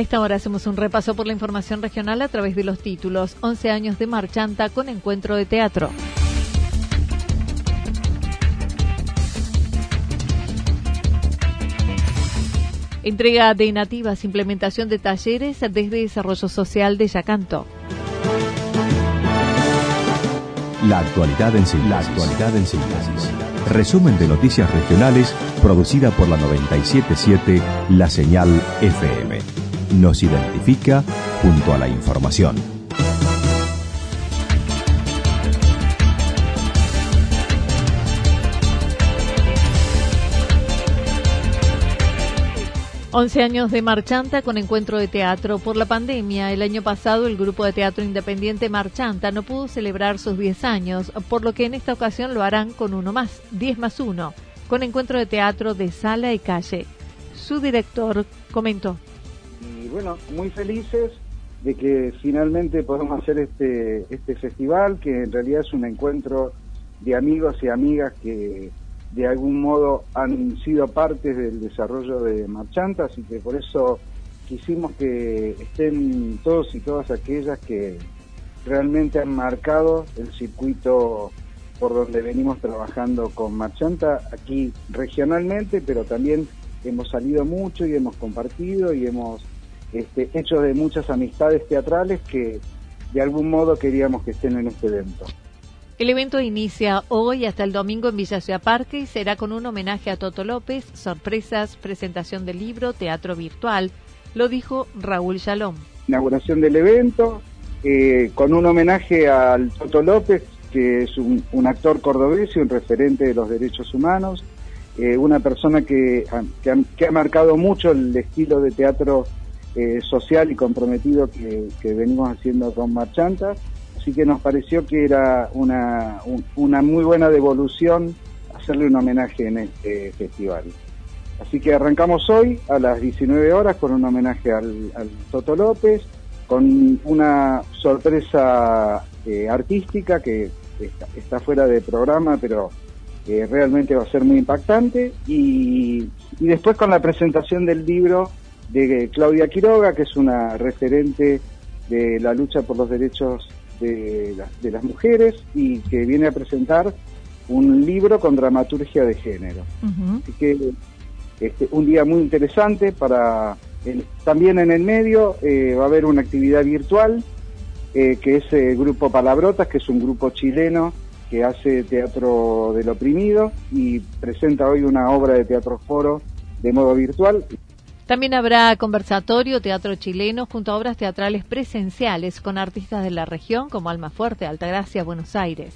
A esta hora hacemos un repaso por la información regional a través de los títulos 11 años de Marchanta con encuentro de teatro. Entrega de nativas, implementación de talleres desde Desarrollo Social de Yacanto. La actualidad en síntesis. Resumen de noticias regionales producida por la 977 La Señal FM nos identifica junto a la información. Once años de Marchanta con encuentro de teatro. Por la pandemia, el año pasado el grupo de teatro independiente Marchanta no pudo celebrar sus 10 años, por lo que en esta ocasión lo harán con uno más, 10 más uno, con encuentro de teatro de sala y calle. Su director comentó bueno, muy felices de que finalmente podamos hacer este, este festival, que en realidad es un encuentro de amigos y amigas que de algún modo han sido parte del desarrollo de Marchanta, así que por eso quisimos que estén todos y todas aquellas que realmente han marcado el circuito por donde venimos trabajando con Marchanta, aquí regionalmente, pero también hemos salido mucho y hemos compartido y hemos este, hecho de muchas amistades teatrales que de algún modo queríamos que estén en este evento. El evento inicia hoy hasta el domingo en Villa Ciudad Parque y será con un homenaje a Toto López, sorpresas, presentación del libro, teatro virtual, lo dijo Raúl Shalom. Inauguración del evento, eh, con un homenaje al Toto López, que es un, actor cordobés y un referente de los derechos humanos, eh, una persona que, que ha marcado mucho el estilo de teatro eh, social y comprometido que, venimos haciendo con Marchanta, así que nos pareció que era una, una muy buena devolución hacerle un homenaje en este festival. Así que arrancamos hoy a las 19 horas con un homenaje al, Toto López, con una sorpresa eh, artística que está, fuera de programa, pero eh, realmente va a ser muy impactante, y, y después con la presentación del libro de Claudia Quiroga, que es una referente de la lucha por los derechos de, las mujeres y que viene a presentar un libro con dramaturgia de género. Así que este, un día muy interesante para... también en el medio eh, va a haber una actividad virtual eh, que es el grupo Palabrotas, que es un grupo chileno que hace teatro del oprimido y presenta hoy una obra de teatro foro de modo virtual. También habrá conversatorio, teatro chileno, junto a obras teatrales presenciales con artistas de la región como Almafuerte, Altagracia, Buenos Aires.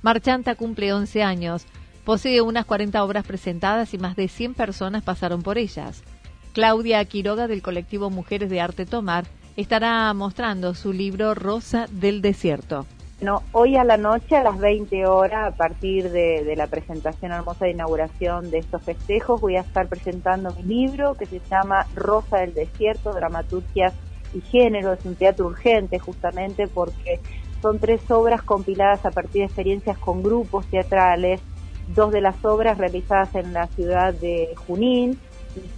Marchanta cumple 11 años, posee unas 40 obras presentadas y más de 100 personas pasaron por ellas. Claudia Quiroga del colectivo Mujeres de Arte Tomar estará mostrando su libro Rosa del Desierto. Bueno, hoy a la noche, a las 20 horas, a partir de, la presentación hermosa de inauguración de estos festejos, voy a estar presentando mi libro que se llama Rosa del Desierto, Dramaturgias y Género. Es un teatro urgente justamente porque son tres obras compiladas a partir de experiencias con grupos teatrales dos de las obras realizadas en la ciudad de Junín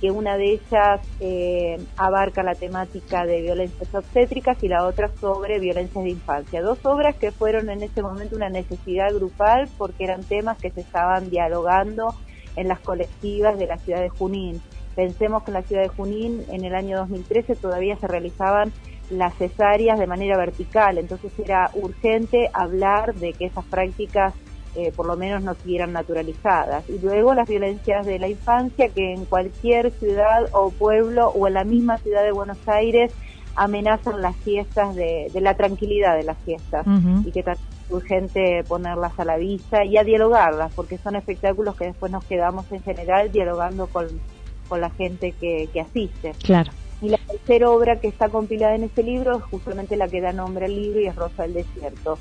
que una de ellas eh, abarca la temática de violencias obstétricas y la otra sobre violencias de infancia. Dos obras que fueron en ese momento una necesidad grupal porque eran temas que se estaban dialogando en las colectivas de la ciudad de Junín. Pensemos que en la ciudad de Junín en el año 2013 todavía se realizaban las cesáreas de manera vertical, entonces era urgente hablar de que esas prácticas eh, por lo menos no siguieran naturalizadas. Y luego las violencias de la infancia que en cualquier ciudad o pueblo o en la misma ciudad de Buenos Aires amenazan las fiestas de, la tranquilidad de las fiestas y que es urgente ponerlas a la vista y a dialogarlas porque son espectáculos que después nos quedamos en general dialogando con, con la gente que, que asiste. Claro. Y la tercera obra que está compilada en este libro es justamente la que da nombre al libro y es Rosa del Desierto.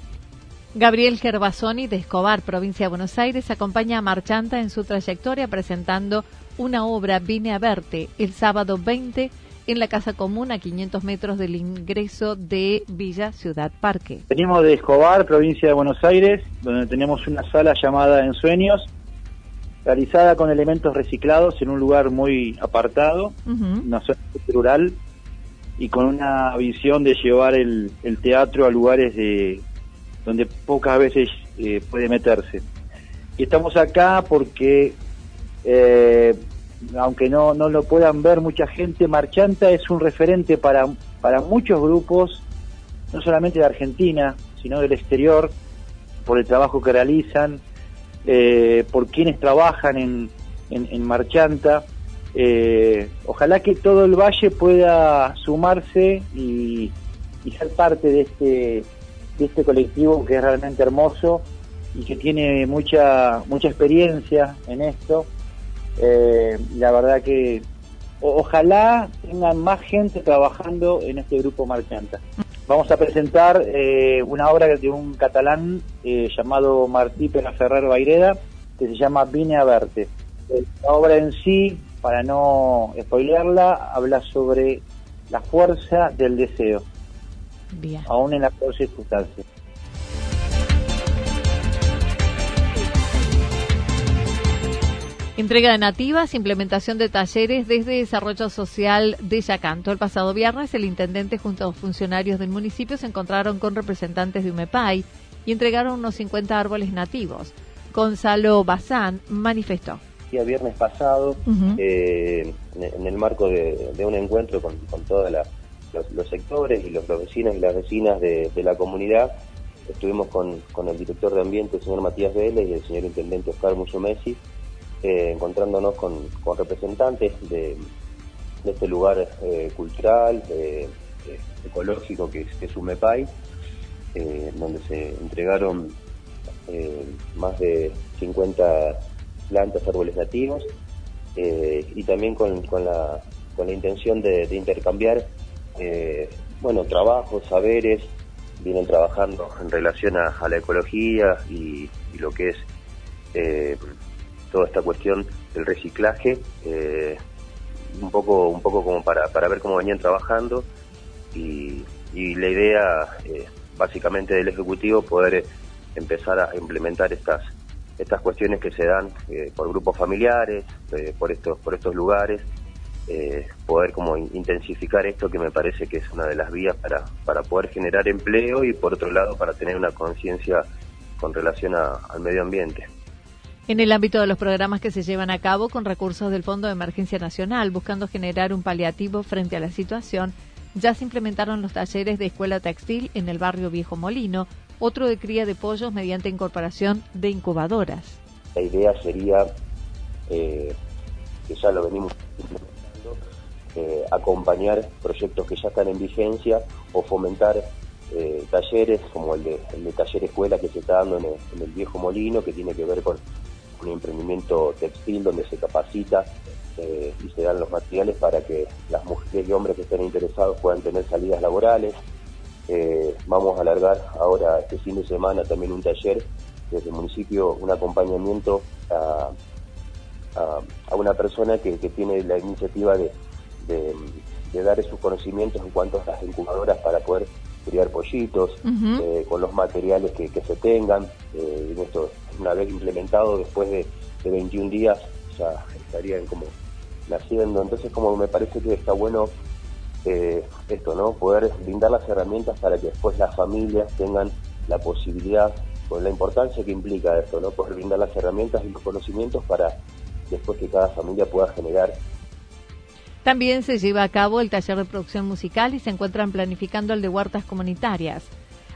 Gabriel Gervasoni de Escobar, provincia de Buenos Aires, acompaña a Marchanta en su trayectoria presentando una obra Vine a verte el sábado 20 en la Casa Común a 500 metros del ingreso de Villa Ciudad Parque. Venimos de Escobar, provincia de Buenos Aires, donde tenemos una sala llamada Ensueños, realizada con elementos reciclados en un lugar muy apartado, una zona rural, y con una visión de llevar el teatro a lugares de donde pocas veces eh, puede meterse. Y estamos acá porque, eh, aunque no, no lo puedan ver mucha gente, Marchanta es un referente para, para muchos grupos, no solamente de Argentina, sino del exterior, por el trabajo que realizan, eh, por quienes trabajan en, en, Marchanta. ojalá que todo el valle pueda sumarse y, y ser parte de este de este colectivo que es realmente hermoso y que tiene mucha mucha experiencia en esto. Eh, la verdad que ojalá tengan más gente trabajando en este grupo Marchanta. Vamos a presentar eh, una obra de un catalán eh, llamado Martí Ferrer Baireda que se llama Vine a verte. La obra en sí, para no spoilearla, habla sobre la fuerza del deseo aún en la peor circunstancia. Entrega de nativas, implementación de talleres desde Desarrollo Social de Yacanto. El pasado viernes, el intendente junto a funcionarios del municipio se encontraron con representantes de UMEPAI y entregaron unos 50 árboles nativos. Gonzalo Bazán manifestó. El viernes pasado, eh, en el marco de, un encuentro con, con toda la los, sectores y los, vecinos y las vecinas de, la comunidad. Estuvimos con, el director de ambiente, el señor Matías Vélez, y el señor intendente Oscar Mucho Messi, eh, encontrándonos con, representantes de, este lugar eh, cultural, eh, ecológico que, que es UMEPAI, donde se entregaron más de 50 plantas, árboles nativos, y también con, la, con la intención de intercambiar eh, bueno, trabajos, saberes, vienen trabajando en relación a, la ecología y, lo que es eh, toda esta cuestión del reciclaje, eh, un poco un poco como para, para ver cómo venían trabajando y, la idea básicamente del Ejecutivo poder empezar a implementar estas estas cuestiones que se dan por grupos familiares, por estos por estos lugares eh, poder como intensificar esto que me parece que es una de las vías para, para poder generar empleo y por otro lado para tener una conciencia con relación al medio ambiente. En el ámbito de los programas que se llevan a cabo con recursos del Fondo de Emergencia Nacional, buscando generar un paliativo frente a la situación, ya se implementaron los talleres de escuela textil en el barrio Viejo Molino, otro de cría de pollos mediante incorporación de incubadoras. La idea sería, eh, que ya lo venimos eh, acompañar proyectos que ya están en vigencia o fomentar eh, talleres como el de, taller escuela que se está dando en el, viejo molino, que tiene que ver con un emprendimiento textil donde se capacita eh, y se dan los materiales para que las mujeres y hombres que estén interesados puedan tener salidas laborales. vamos a alargar ahora este fin de semana también un taller desde el municipio, un acompañamiento a, una persona que tiene la iniciativa de, de, dar esos conocimientos en cuanto a las incubadoras para poder criar pollitos, eh, con los materiales que, se tengan. Eh, esto, una vez implementado, después de, 21 días, ya estarían como naciendo. Entonces, como me parece que está bueno eh, esto, ¿no? Poder brindar las herramientas para que después las familias tengan la posibilidad, con la importancia que implica esto, ¿no? Poder brindar las herramientas y los conocimientos para después que cada familia pueda generar también se lleva a cabo el taller de producción musical y se encuentran planificando el de huertas comunitarias.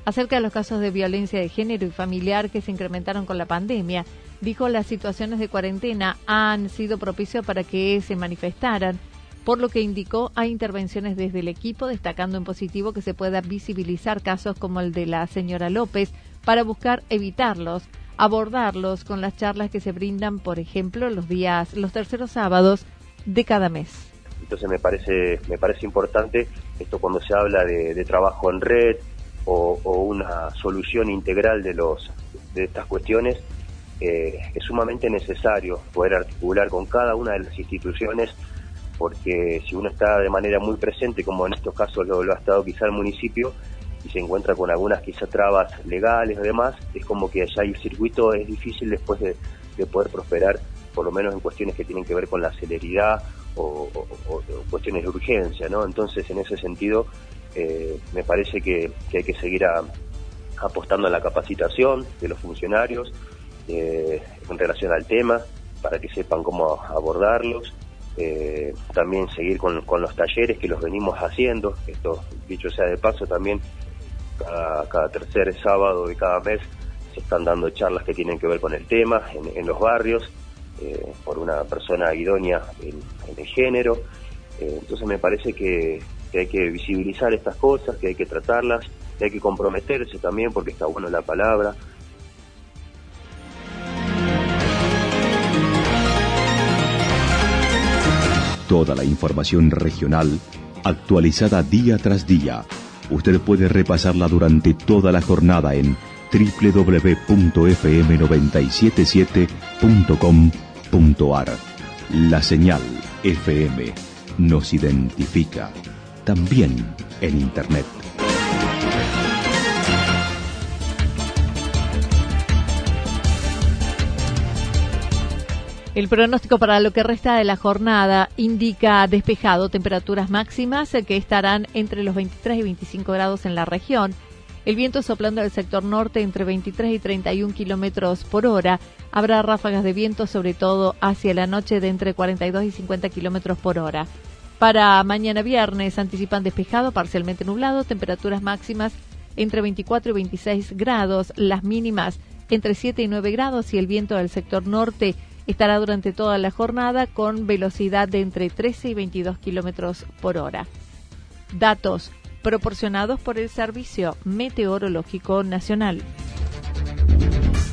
Acerca de los casos de violencia de género y familiar que se incrementaron con la pandemia, dijo las situaciones de cuarentena han sido propicios para que se manifestaran, por lo que indicó hay intervenciones desde el equipo, destacando en positivo que se pueda visibilizar casos como el de la señora López para buscar evitarlos, abordarlos con las charlas que se brindan, por ejemplo, los días, los terceros sábados de cada mes. Entonces me parece, me parece importante esto cuando se habla de, trabajo en red o, una solución integral de, los, de estas cuestiones, eh, es sumamente necesario poder articular con cada una de las instituciones porque si uno está de manera muy presente, como en estos casos lo, ha estado quizá el municipio, y se encuentra con algunas quizá trabas legales o demás, es como que allá el circuito es difícil después de, de poder prosperar, por lo menos en cuestiones que tienen que ver con la celeridad o, cuestiones de urgencia, ¿no? Entonces, en ese sentido, eh, me parece que, hay que seguir apostando a la capacitación de los funcionarios eh, en relación al tema, para que sepan cómo abordarlos. Eh, también seguir con, los talleres que los venimos haciendo. Esto, dicho sea de paso, también cada, cada tercer sábado de cada mes se están dando charlas que tienen que ver con el tema en los barrios. Eh, por una persona idónea en, el género. Eh, entonces me parece que, hay que visibilizar estas cosas, que hay que tratarlas, que hay que comprometerse también porque está buena la palabra. Toda la información regional actualizada día tras día. Usted puede repasarla durante toda la jornada en www.fm977.com la señal FM nos identifica también en Internet. El pronóstico para lo que resta de la jornada indica despejado, temperaturas máximas que estarán entre los 23 y 25 grados en la región el viento soplando del sector norte entre 23 y 31 kilómetros por hora. Habrá ráfagas de viento, sobre todo hacia la noche, de entre 42 y 50 kilómetros por hora. Para mañana viernes anticipan despejado, parcialmente nublado, temperaturas máximas entre 24 y 26 grados, las mínimas entre 7 y 9 grados y el viento del sector norte estará durante toda la jornada con velocidad de entre 13 y 22 kilómetros por hora. Datos proporcionados por el Servicio Meteorológico Nacional.